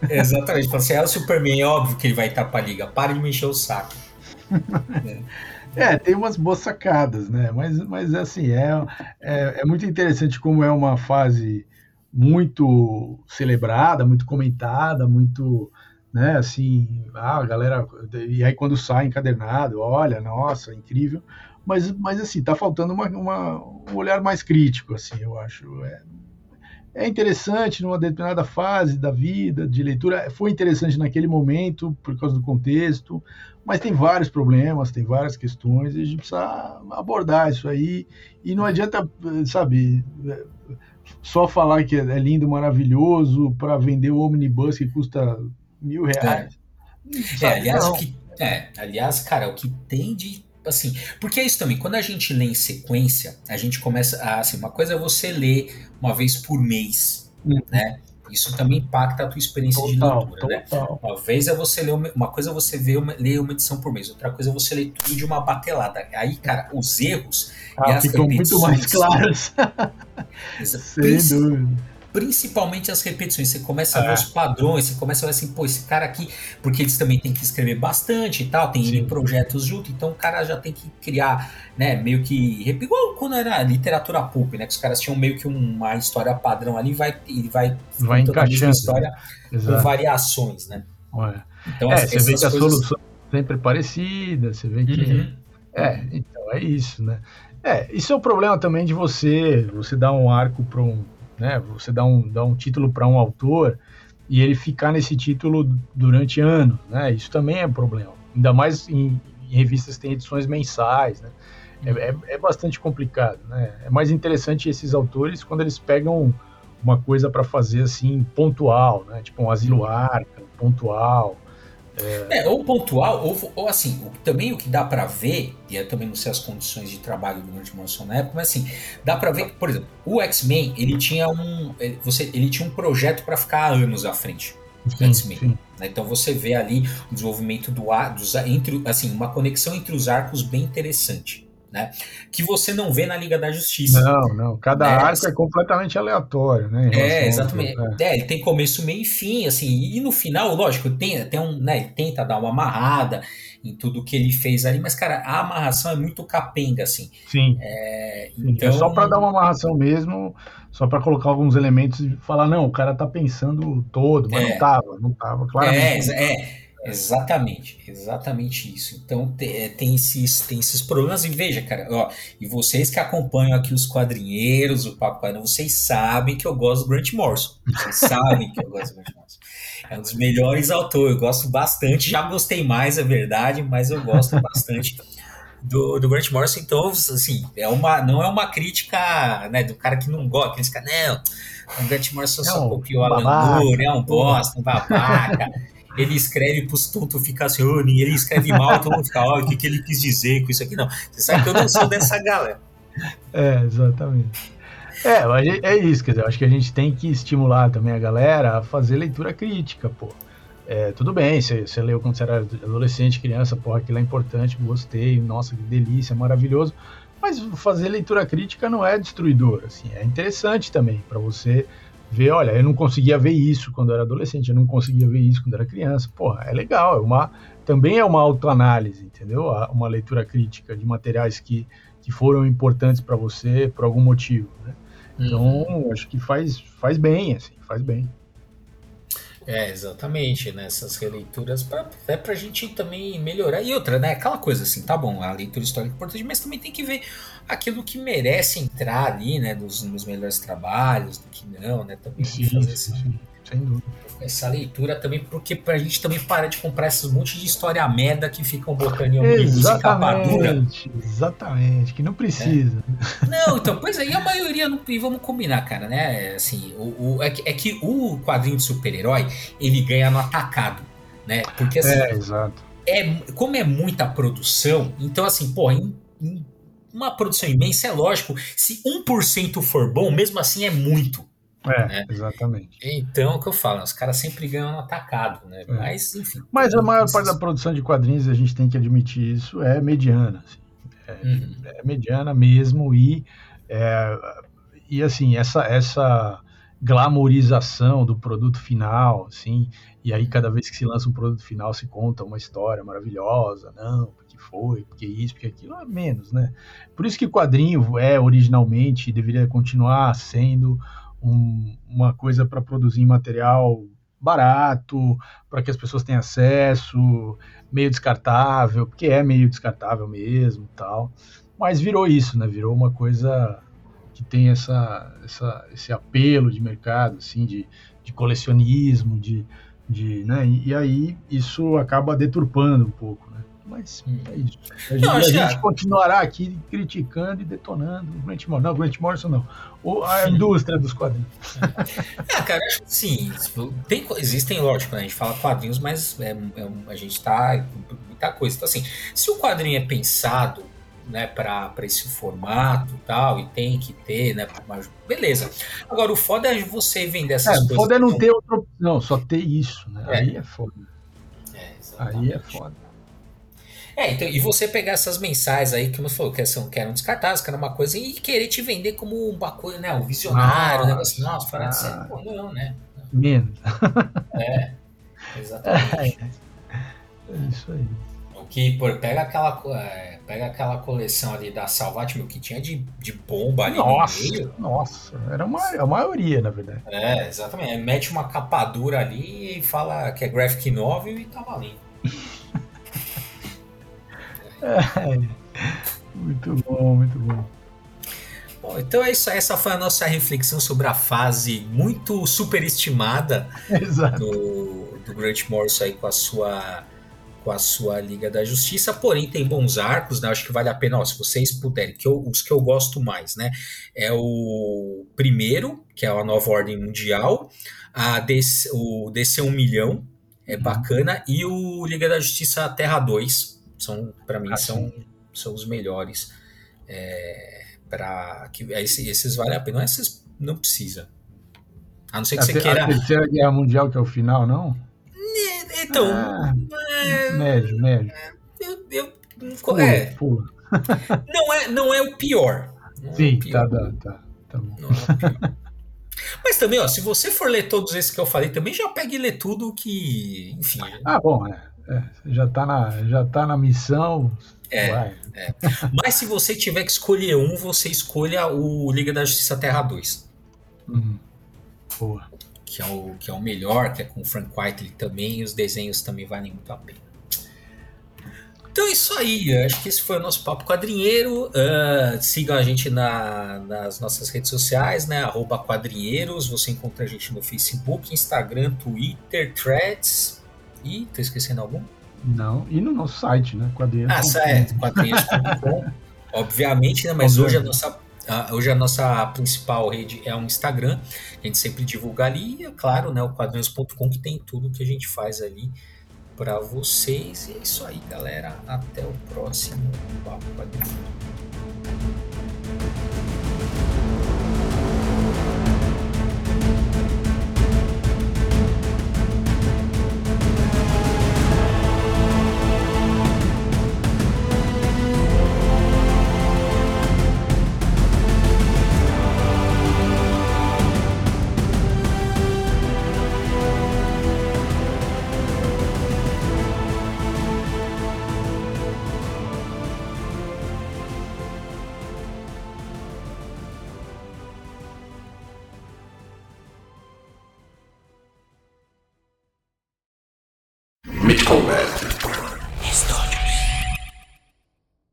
exatamente. Tipo, se é o Superman, é óbvio que ele vai estar pra liga. Para de me encher o saco. é. *laughs* é. tem umas boas sacadas, né? Mas, mas assim, é, é, é muito interessante como é uma fase muito celebrada, muito comentada, muito, né, assim, ah, a galera, e aí quando sai encadernado, olha, nossa, incrível, mas, mas assim, tá faltando uma, uma um olhar mais crítico, assim, eu acho, é, é interessante numa determinada fase da vida, de leitura, foi interessante naquele momento, por causa do contexto, mas tem vários problemas, tem várias questões, e a gente precisa abordar isso aí, e não adianta, sabe, só falar que é lindo, maravilhoso, para vender o Omnibus que custa mil reais. É, é aliás, que, é, aliás, cara, o que tem de assim, porque é isso também, quando a gente lê em sequência, a gente começa a, assim, uma coisa é você ler uma vez por mês, uhum. né? Isso também impacta a tua experiência total, de leitura, né? total. né? Uma vez é você ler uma, uma coisa é você ver uma, ler uma edição por mês, outra coisa é você ler tudo de uma batelada. Aí, cara, os erros ah, e as ficam muito mais claros. *laughs* *laughs* Sem dúvida principalmente as repetições. Você começa a ver é. os padrões, você começa a ver assim, pô, esse cara aqui, porque eles também têm que escrever bastante e tal, tem Sim. projetos junto, então o cara já tem que criar, né, meio que. Igual quando era literatura pulp, né? Que os caras tinham meio que uma história padrão ali, vai, e vai, vai encaixando. história né? com variações, né? Então, é, você vê que a solução é sempre parecida, você vê que. Uhum. É, então é isso, né? É, isso é o problema também de você, você dar um arco para um, né? Você dá um, dá um título para um autor e ele ficar nesse título durante anos, né? Isso também é um problema. Ainda mais em, em revistas tem edições mensais, né? É, é, é, bastante complicado, né? É mais interessante esses autores quando eles pegam uma coisa para fazer assim pontual, né? Tipo um Asilo Arca, pontual. É... ou pontual, ou, ou assim, também o que dá para ver, e eu também não sei as condições de trabalho do Grant Morrison na época, mas assim, dá para ver que, por exemplo, o X-Men, ele tinha um. Ele, você, ele tinha um projeto para ficar anos à frente. X-Men. Né? Então você vê ali o desenvolvimento do ar, dos, entre, assim, uma conexão entre os arcos bem interessante né? Que você não vê na Liga da Justiça. Não, não. Cada né? arco é completamente aleatório, né? É, exatamente. É. é. ele tem começo, meio e fim, assim. E no final, lógico, tem, tem um, né? Ele tenta dar uma amarrada em tudo que ele fez ali, mas, cara, a amarração é muito capenga, assim. Sim. É, Sim. Então... é só para dar uma amarração mesmo, só para colocar alguns elementos e falar, não, o cara tá pensando todo, mas é. não tava, não tava, claramente. É, é. Exatamente, exatamente isso. Então é, tem, esses, tem esses problemas. E veja, cara, ó, e vocês que acompanham aqui os quadrinheiros, o Papo Quadrinho, vocês sabem que eu gosto do Grant Morrison. Vocês sabem que eu gosto do Grant Morrison. É um dos melhores autores, eu gosto bastante. Já gostei mais, é verdade, mas eu gosto bastante do, do Grant Morrison. Então, assim, é uma, não é uma crítica né, do cara que não gosta, aqueles caras, não, o Grant Morrison é só um copiou Alan Moore, é um bosta, um babaca ele escreve pros tontos ficar assim, oh, ele escreve mal, todo mundo fica, ó, oh, o que, que ele quis dizer com isso aqui? Não, você sabe que eu não sou dessa galera. É, exatamente. É, é isso, quer dizer, eu acho que a gente tem que estimular também a galera a fazer leitura crítica, pô. É, tudo bem, você, você leu quando você era adolescente, criança, porra, aquilo é importante, gostei, nossa, que delícia, maravilhoso. Mas fazer leitura crítica não é destruidor, assim, é interessante também para você ver, olha, eu não conseguia ver isso quando eu era adolescente, eu não conseguia ver isso quando eu era criança. Porra, é legal, é uma, também é uma autoanálise, entendeu? Uma leitura crítica de materiais que, que foram importantes para você por algum motivo, né? Então, uhum. acho que faz, faz bem, assim, faz bem. É, exatamente, nessas né? releituras pra, é pra gente também melhorar. E outra, né? Aquela coisa assim, tá bom, a leitura histórica é importante, mas também tem que ver aquilo que merece entrar ali, né? Dos, nos melhores trabalhos, do que não, né? Também sim, fazer sim, sim, sem dúvida. Essa leitura também, porque pra gente também parar de comprar esses monte de história merda que ficam botando em omnibus e capa dura. Exatamente, que não precisa. É. Não, então, pois aí a maioria, não, e vamos combinar, cara, né? Assim, o, o é, que, é que o quadrinho de super-herói, ele ganha no atacado, né? Porque assim. É, exato. É, como é muita produção, então assim, pô, em, em uma produção imensa, é lógico, se 1% for bom, mesmo assim é muito. É, né? exatamente. Então, é o que eu falo, os caras sempre ganham atacado, né? É. Mas, enfim. Mas a maior parte da produção de quadrinhos, a gente tem que admitir isso, é mediana. Assim. É, uhum. é, mediana mesmo e, é, e assim, essa, essa glamorização do produto final, assim, e aí cada vez que se lança um produto final se conta uma história maravilhosa, não, porque foi, porque isso, porque aquilo, é menos, né? Por isso que quadrinho é originalmente deveria continuar sendo um, uma coisa para produzir material barato, para que as pessoas tenham acesso, meio descartável, porque é meio descartável mesmo, tal. Mas virou isso, né? Virou uma coisa que tem essa, essa esse apelo de mercado, assim, de, de colecionismo, de, de, né? E, e aí isso acaba deturpando um pouco, né? Mas hum. é isso. A, não, gente, a gente continuará aqui criticando e detonando o Grant Morrison. Não, o Grant Morrison não. O, a sim. indústria dos quadrinhos. *laughs* É, cara, acho que sim. Tem, existem, lógico, né? a gente fala quadrinhos, mas é, é, a gente tá muita coisa. Então, assim, se o quadrinho é pensado né, para esse formato tal, e tem que ter, né? Mas beleza. Agora, o foda é você vender essas é, coisas. O foda é não ter outra opção, só ter isso, né? É. Aí é foda. É, aí é foda. É, então, e você pegar essas mensais aí que você falou que, são, que eram descartadas, que era uma coisa, e querer te vender como uma coisa, né? Um visionário, um negócio, nossa, falando assim, pô, não, né? Menos. *laughs* É, exatamente. É, é isso aí. O que, pô, pega aquela, é, pega aquela coleção ali da Salvat, meu, que tinha de, de bomba ali nossa, no meio. Nossa, era uma, a maioria, na verdade. É, exatamente. Mete uma capadura ali e fala que é graphic novel e tá valendo. *laughs* *laughs* muito bom, muito bom. Bom, então é isso. Essa foi a nossa reflexão sobre a fase muito superestimada *laughs* do, do Grant Morrison aí com a sua com a sua Liga da Justiça, porém tem bons arcos, né? Acho que vale a pena, ó, se vocês puderem, que eu, os que eu gosto mais, né? É o primeiro, que é a Nova Ordem Mundial, a DC, o DC 1 milhão, é uhum. bacana, e o Liga da Justiça Terra 2, são para mim ah, são, são os melhores. É, para que esses, esses valem a pena, esses não precisa. A não ser que a você queira. A Terceira Guerra Mundial, que é o final, não? Então. Ah, é, médio, médio. Eu, eu, pula, é, pula. *laughs* não, é, não é o pior. Sim, é o pior. tá, tá, tá bom. É. Mas também, ó, se você for ler todos esses que eu falei, também já pegue e lê tudo que. Enfim. Ah, bom, é. É já, tá na, já tá na missão. É, é, Mas se você tiver que escolher um, você escolha o Liga da Justiça Terra 2. Uhum. Boa que é o, que é o melhor, que é com o Frank Whiteley também, e os desenhos também valem muito a pena. Então é isso aí, acho que esse foi o nosso papo quadrinheiro. Uh, sigam a gente na, nas nossas redes sociais, né? Arroba quadrinheiros. Você encontra a gente no Facebook, Instagram, Twitter, Threads. E tô esquecendo algum? Não, e no nosso site, né? Quadrinheiros. Ah, é, quadrinheiros.com. *laughs* obviamente, né? Mas hoje a nossa hoje a nossa principal rede é um Instagram, a gente sempre divulga ali, e é claro, né, o quadrinhos.com que tem tudo que a gente faz ali para vocês. E é isso aí, galera. Até o próximo Papo Quadrinhos.